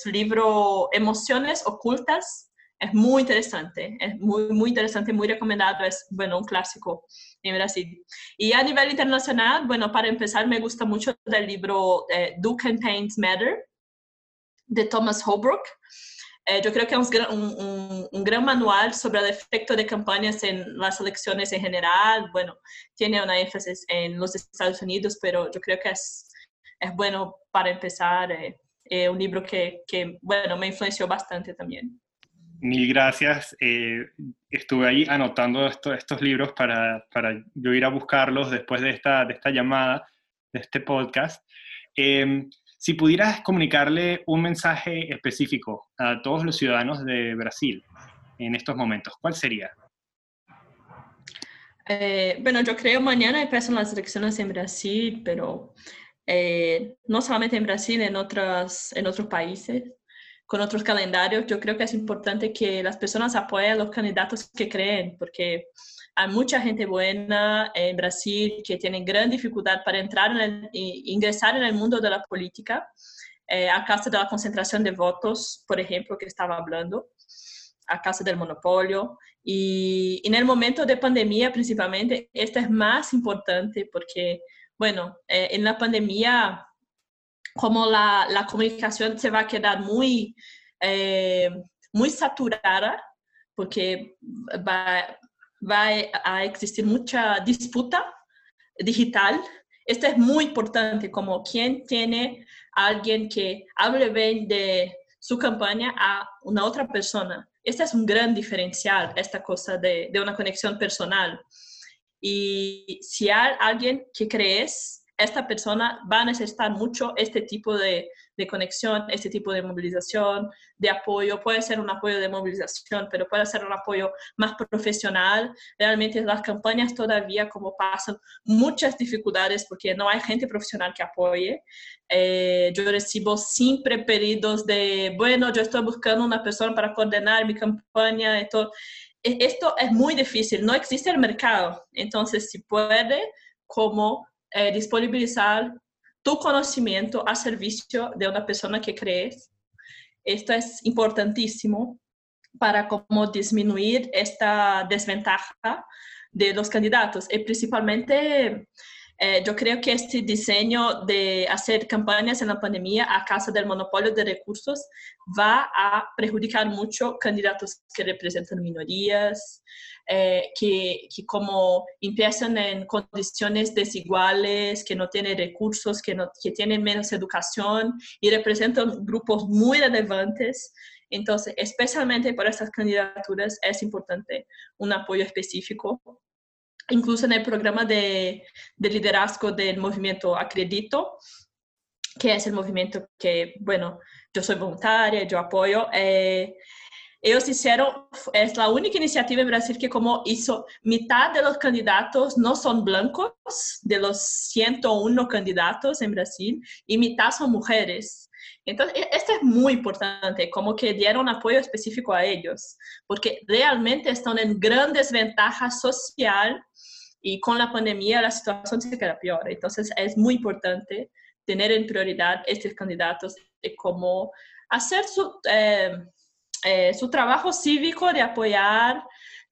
su libro Emociones Ocultas es muy interesante, es muy, muy interesante, muy recomendado, es, bueno, un clásico en Brasil. Y a nivel internacional, bueno, para empezar, me gusta mucho el libro eh, Do Campaigns Matter? de Thomas Holbrook. Eh, yo creo que es un, un, un, gran manual sobre el efecto de campañas en las elecciones en general. Bueno, tiene una énfasis en los Estados Unidos, pero yo creo que es, es bueno para empezar. Eh, eh un libro que, que, bueno, me influenció bastante también. Mil gracias. Eh, estuve ahí anotando estos libros para, para, yo ir a buscarlos después de esta, de esta llamada, de este podcast. Em, si pudieras comunicarle un mensaje específico a todos los ciudadanos de Brasil en estos momentos, ¿cuál sería? Eh, bueno, yo creo mañana empiezan las elecciones en Brasil, pero eh, no solamente en Brasil, en, otras, en otros países con otros calendarios, yo creo que es importante que las personas apoyen a los candidatos que creen, porque hay mucha gente buena en Brasil que tiene gran dificultad para entrar en el, ingresar en el mundo de la política, eh, a causa de la concentración de votos, por ejemplo, que estaba hablando, a causa del monopolio. Y, en el momento de pandemia, principalmente, esto es más importante porque, bueno, eh, en la pandemia como la, la, comunicación se va a quedar muy, eh, muy saturada, porque va, va, a existir mucha disputa digital. Esto es muy importante, como quien tiene a alguien que hable bien de su campaña a una otra persona. Este es un gran diferencial, esta cosa de, de una conexión personal. Y si hay alguien que crees esta persona va a necesitar mucho este tipo de, de, conexión, este tipo de movilización, de apoyo. Puede ser un apoyo de movilización, pero puede ser un apoyo más profesional. Realmente las campañas todavía como pasan muchas dificultades porque no hay gente profesional que apoye. Eh, yo recibo siempre pedidos de, bueno, yo estoy buscando una persona para coordinar mi campaña. Esto, e, esto es muy difícil, no existe el mercado. Entonces, si puede, como eh, disponibilizar tu conocimiento a servicio de una persona que crees. Esto es importantísimo para cómo disminuir esta desventaja de los candidatos y principalmente eh, yo creo que este diseño de hacer campañas en la pandemia a causa del monopolio de recursos va a perjudicar mucho candidatos que representan minorías, eh, que, que, como empiezan en condiciones desiguales, que no tienen recursos, que, no, que tienen menos educación y representan grupos muy relevantes. Entonces, especialmente para estas candidaturas es importante un apoyo específico. Incluso en el programa de, de liderazgo del movimiento Acredito, que es el movimiento que, bueno, yo soy voluntaria, yo apoyo. Eh, ellos hicieron, es la única iniciativa en Brasil que como hizo mitad de los candidatos no son blancos, de los 101 candidatos en Brasil, y mitad son mujeres. Entonces, e, esto es muy importante, como que dieron apoyo específico a ellos, porque realmente están en gran desventaja social y con la pandemia la situación se queda peor. Entonces, es muy importante tener en prioridad estos candidatos de cómo hacer su, eh, eh, su trabajo cívico de apoyar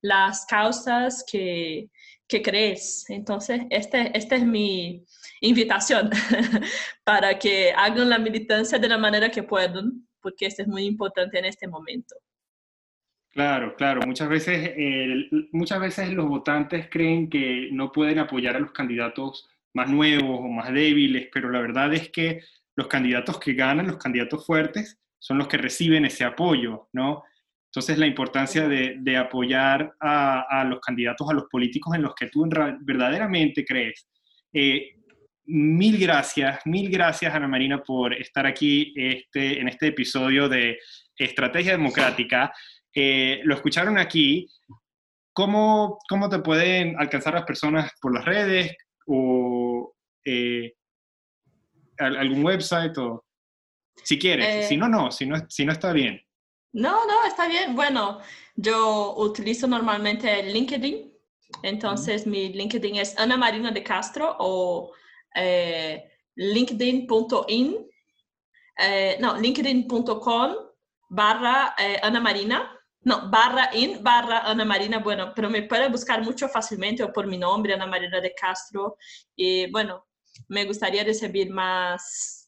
las causas que, que crees. Entonces, este, esta es mi invitación para que hagan la militancia de la manera que puedan, porque esto es muy importante en este momento. Claro, claro. Muchas veces, muchas veces los votantes creen que no pueden apoyar a los candidatos más nuevos o más débiles, pero la verdad es que los candidatos que ganan, los candidatos fuertes, son los que reciben ese apoyo, ¿no? Entonces, la importancia de, apoyar a, los candidatos, a los políticos en los que tú verdaderamente crees. Eh, mil gracias, mil gracias, Ana Marina, por estar aquí este, en este episodio de Estrategia Democrática. Eh, lo escucharon aquí. ¿Cómo, ¿Cómo te pueden alcanzar las personas por las redes o eh, algún website? O, si quieres, si no, no, si no, si no está bien. No, no, está bien. Bueno, yo utilizo normalmente LinkedIn. Entonces, mi LinkedIn es Ana Marina de Castro o eh, linkedin.in, eh, no, linkedin.com barra eh, Ana Marina, no, barra in, barra Ana Marina, bueno, pero me puede buscar mucho fácilmente o por mi nombre, Ana Marina de Castro. Y bueno, me gustaría recibir más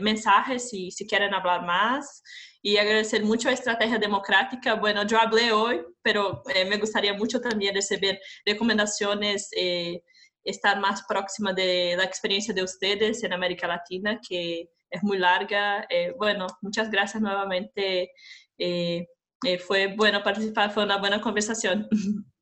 mensajes si, si quieren hablar más y agradecer mucho a Estrategia Democrática. Bueno, yo hablé hoy, pero eh, me gustaría mucho también recibir recomendaciones, eh, estar más próxima de la experiencia de ustedes en América Latina, que es muy larga. Eh, bueno, muchas gracias nuevamente. fue bueno participar, fue una buena conversación.